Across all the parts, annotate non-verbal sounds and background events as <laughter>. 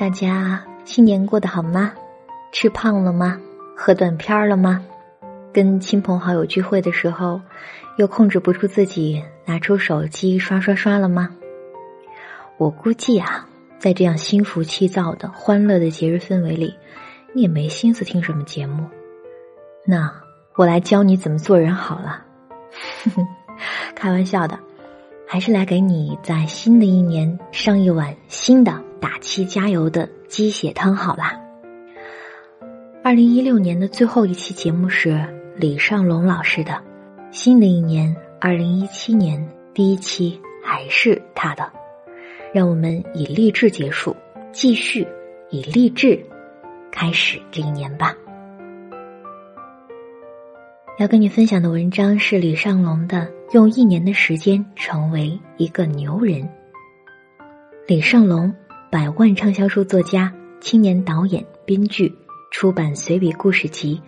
大家新年过得好吗？吃胖了吗？喝断片了吗？跟亲朋好友聚会的时候，又控制不住自己拿出手机刷刷刷了吗？我估计啊，在这样心浮气躁的欢乐的节日氛围里，你也没心思听什么节目。那我来教你怎么做人好了。<laughs> 开玩笑的，还是来给你在新的一年上一碗新的打气加油的鸡血汤好啦。二零一六年的最后一期节目是。李尚龙老师的，新的一年，二零一七年第一期还是他的，让我们以励志结束，继续以励志开始这一年吧。要跟你分享的文章是李尚龙的《用一年的时间成为一个牛人》。李尚龙，百万畅销书作家，青年导演、编剧，出版随笔故事集。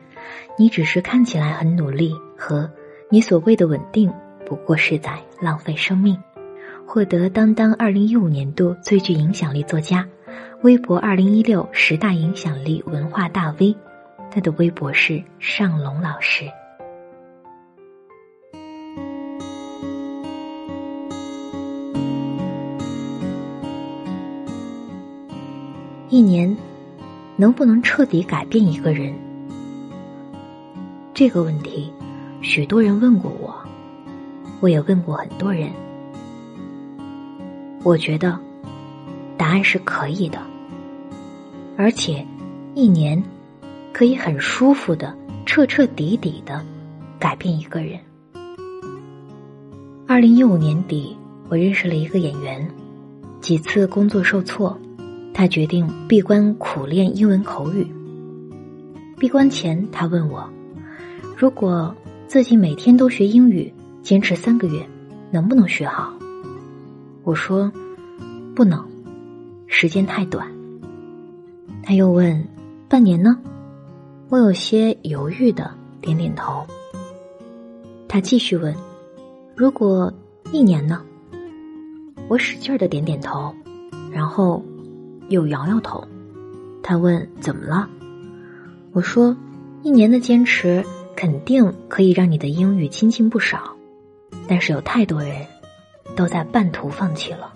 你只是看起来很努力，和你所谓的稳定，不过是在浪费生命。获得当当二零一五年度最具影响力作家，微博二零一六十大影响力文化大 V，他的微博是尚龙老师。一年，能不能彻底改变一个人？这个问题，许多人问过我，我也问过很多人。我觉得答案是可以的，而且一年可以很舒服的、彻彻底底的改变一个人。二零一五年底，我认识了一个演员，几次工作受挫，他决定闭关苦练英文口语。闭关前，他问我。如果自己每天都学英语，坚持三个月，能不能学好？我说不能，时间太短。他又问半年呢？我有些犹豫的点点头。他继续问，如果一年呢？我使劲的点点头，然后又摇摇头。他问怎么了？我说一年的坚持。肯定可以让你的英语精进不少，但是有太多人都在半途放弃了。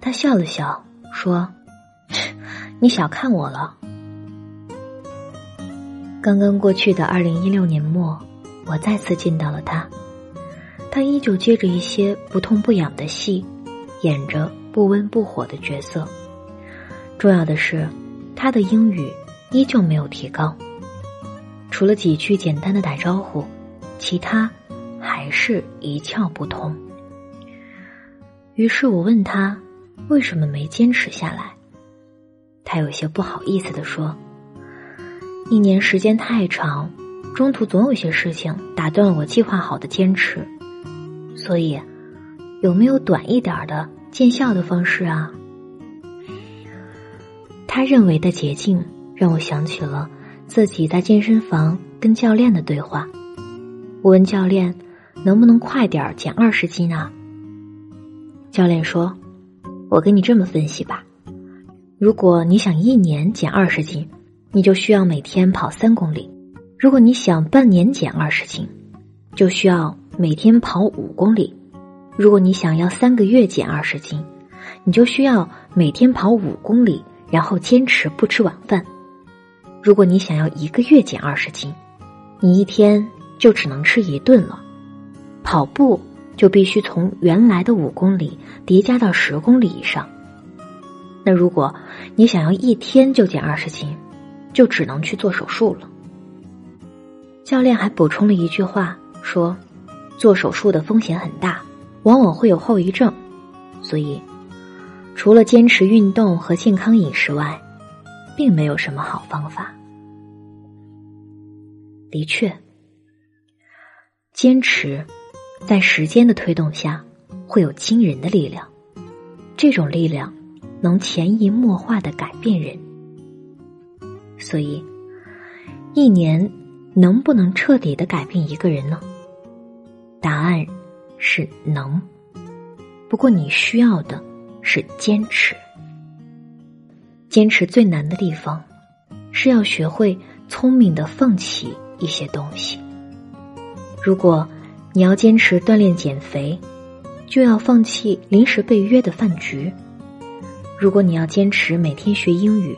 他笑了笑说：“ <laughs> 你小看我了。”刚刚过去的二零一六年末，我再次见到了他，他依旧接着一些不痛不痒的戏，演着不温不火的角色。重要的是，他的英语依旧没有提高。除了几句简单的打招呼，其他还是一窍不通。于是我问他为什么没坚持下来，他有些不好意思的说：“一年时间太长，中途总有些事情打断了我计划好的坚持，所以有没有短一点的见效的方式啊？”他认为的捷径让我想起了。自己在健身房跟教练的对话，我问教练能不能快点减二十斤啊？教练说：“我跟你这么分析吧，如果你想一年减二十斤，你就需要每天跑三公里；如果你想半年减二十斤，就需要每天跑五公里；如果你想要三个月减二十斤，你就需要每天跑五公里，然后坚持不吃晚饭。”如果你想要一个月减二十斤，你一天就只能吃一顿了。跑步就必须从原来的五公里叠加到十公里以上。那如果你想要一天就减二十斤，就只能去做手术了。教练还补充了一句话说：“做手术的风险很大，往往会有后遗症，所以除了坚持运动和健康饮食外。”并没有什么好方法。的确，坚持在时间的推动下会有惊人的力量，这种力量能潜移默化的改变人。所以，一年能不能彻底的改变一个人呢？答案是能，不过你需要的是坚持。坚持最难的地方，是要学会聪明的放弃一些东西。如果你要坚持锻炼减肥，就要放弃临时被约的饭局；如果你要坚持每天学英语，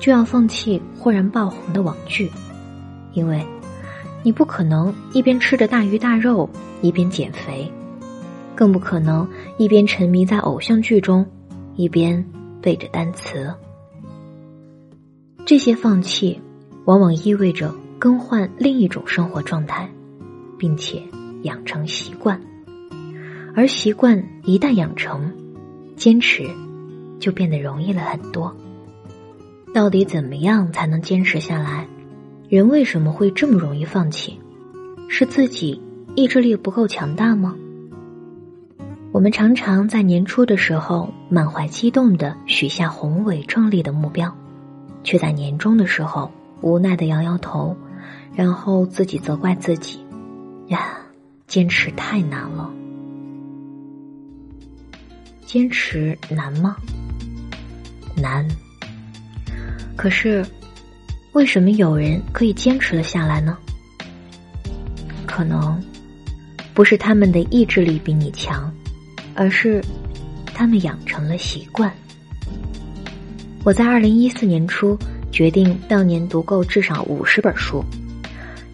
就要放弃忽然爆红的网剧，因为，你不可能一边吃着大鱼大肉一边减肥，更不可能一边沉迷在偶像剧中，一边背着单词。这些放弃，往往意味着更换另一种生活状态，并且养成习惯。而习惯一旦养成，坚持就变得容易了很多。到底怎么样才能坚持下来？人为什么会这么容易放弃？是自己意志力不够强大吗？我们常常在年初的时候满怀激动的许下宏伟壮丽的目标，却在年终的时候无奈的摇摇头，然后自己责怪自己：呀，坚持太难了。坚持难吗？难。可是，为什么有人可以坚持了下来呢？可能不是他们的意志力比你强，而是他们养成了习惯。我在二零一四年初决定当年读够至少五十本书，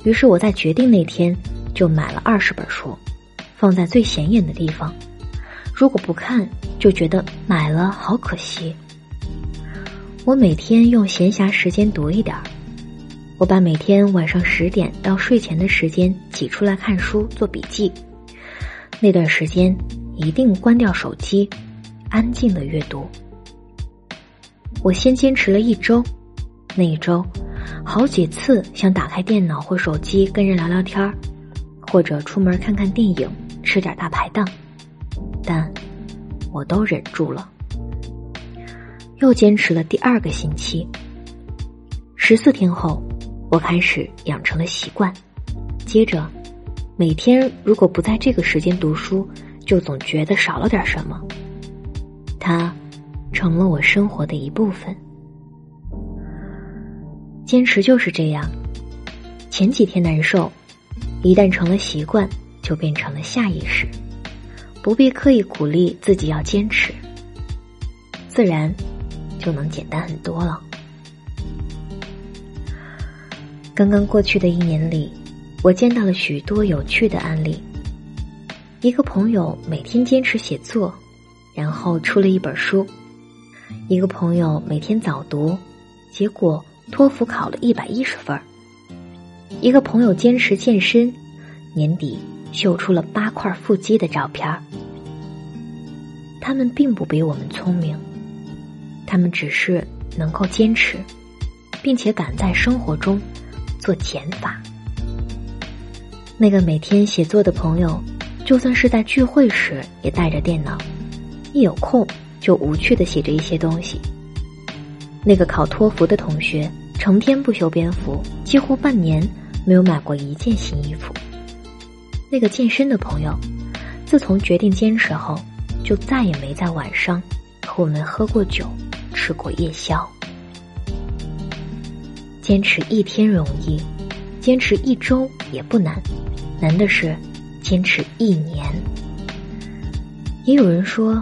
于是我在决定那天就买了二十本书，放在最显眼的地方。如果不看，就觉得买了好可惜。我每天用闲暇时间读一点儿，我把每天晚上十点到睡前的时间挤出来看书做笔记。那段时间一定关掉手机，安静的阅读。我先坚持了一周，那一周好几次想打开电脑或手机跟人聊聊天儿，或者出门看看电影，吃点大排档，但我都忍住了。又坚持了第二个星期，十四天后，我开始养成了习惯。接着，每天如果不在这个时间读书，就总觉得少了点什么。它成了我生活的一部分。坚持就是这样，前几天难受，一旦成了习惯，就变成了下意识，不必刻意鼓励自己要坚持，自然。就能简单很多了。刚刚过去的一年里，我见到了许多有趣的案例。一个朋友每天坚持写作，然后出了一本书；一个朋友每天早读，结果托福考了一百一十分；一个朋友坚持健身，年底秀出了八块腹肌的照片。他们并不比我们聪明。他们只是能够坚持，并且敢在生活中做减法。那个每天写作的朋友，就算是在聚会时也带着电脑，一有空就无趣的写着一些东西。那个考托福的同学，成天不修边幅，几乎半年没有买过一件新衣服。那个健身的朋友，自从决定坚持后，就再也没在晚上和我们喝过酒。吃过夜宵，坚持一天容易，坚持一周也不难，难的是坚持一年。也有人说，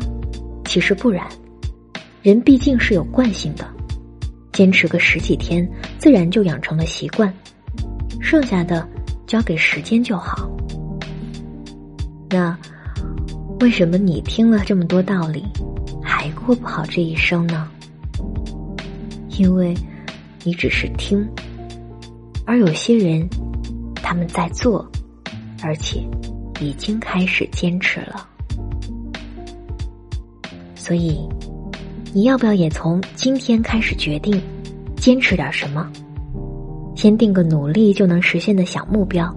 其实不然，人毕竟是有惯性的，坚持个十几天，自然就养成了习惯，剩下的交给时间就好。那为什么你听了这么多道理，还过不好这一生呢？因为，你只是听，而有些人，他们在做，而且已经开始坚持了。所以，你要不要也从今天开始决定，坚持点什么？先定个努力就能实现的小目标，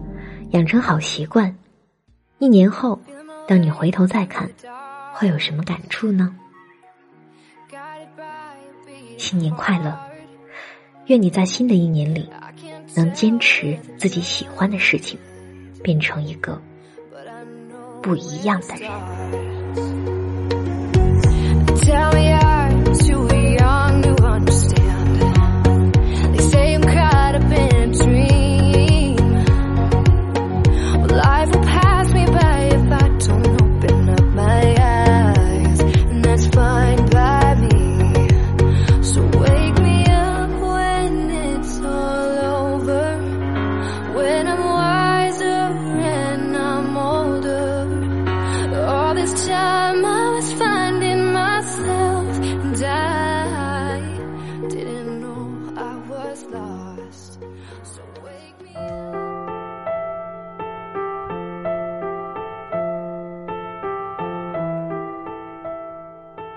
养成好习惯。一年后，当你回头再看，会有什么感触呢？新年快乐！愿你在新的一年里能坚持自己喜欢的事情，变成一个不一样的人。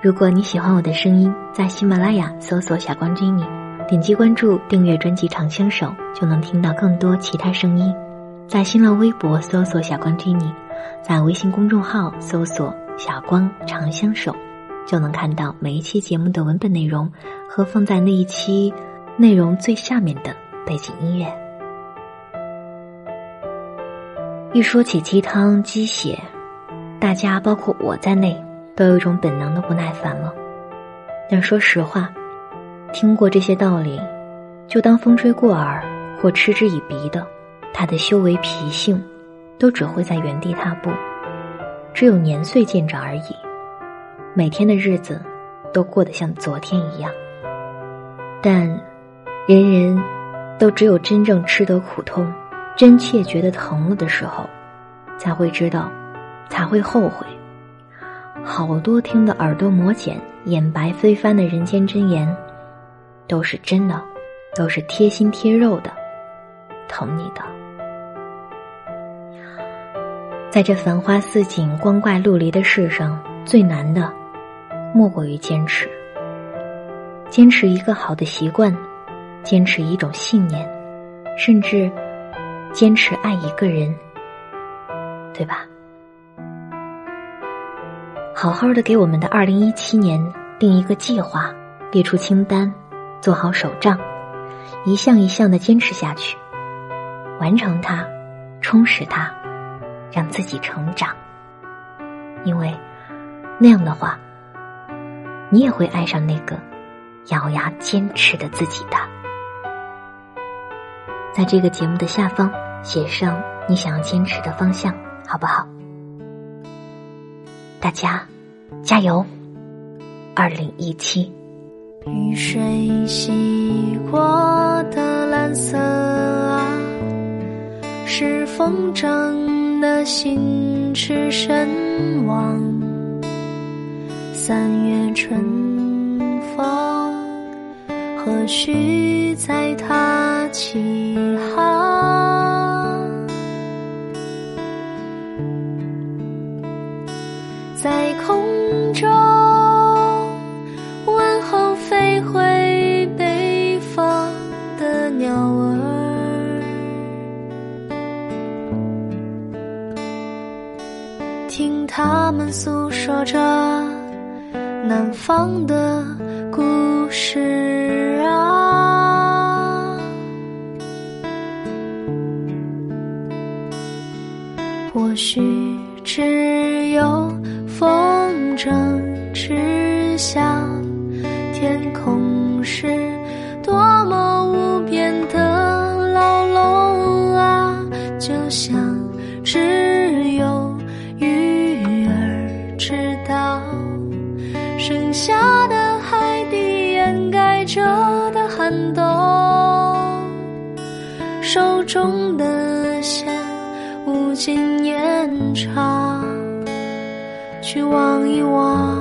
如果你喜欢我的声音，在喜马拉雅搜索“小光君你”，点击关注订阅专辑《长相守》，就能听到更多其他声音。在新浪微博搜索“小光君你”，在微信公众号搜索“小光长相守”，就能看到每一期节目的文本内容和放在那一期内容最下面的背景音乐。一说起鸡汤鸡血，大家包括我在内。都有一种本能的不耐烦了，但说实话，听过这些道理，就当风吹过耳或嗤之以鼻的，他的修为脾性，都只会在原地踏步，只有年岁渐长而已，每天的日子都过得像昨天一样。但，人人都只有真正吃得苦痛，真切觉得疼了的时候，才会知道，才会后悔。好多听得耳朵磨茧、眼白飞翻的人间真言，都是真的，都是贴心贴肉的，疼你的。在这繁花似锦、光怪陆离的世上，最难的，莫过于坚持。坚持一个好的习惯，坚持一种信念，甚至坚持爱一个人，对吧？好好的给我们的二零一七年定一个计划，列出清单，做好手账，一项一项的坚持下去，完成它，充实它，让自己成长。因为那样的话，你也会爱上那个咬牙坚持的自己的。在这个节目的下方写上你想要坚持的方向，好不好？大家加油！二零一七，雨水洗过的蓝色啊，是风筝的心驰神往。三月春风，何须再踏青诉说着南方的故事啊，或许只有。风筝指向天空是剩下的海底掩盖着的寒冬，手中的线无尽延长。去望一望，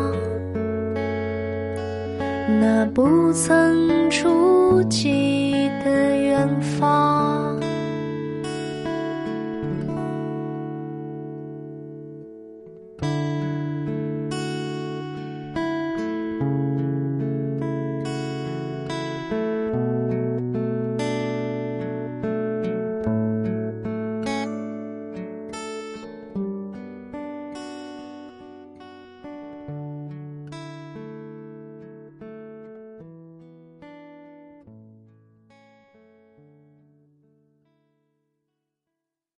那不曾触及的远方。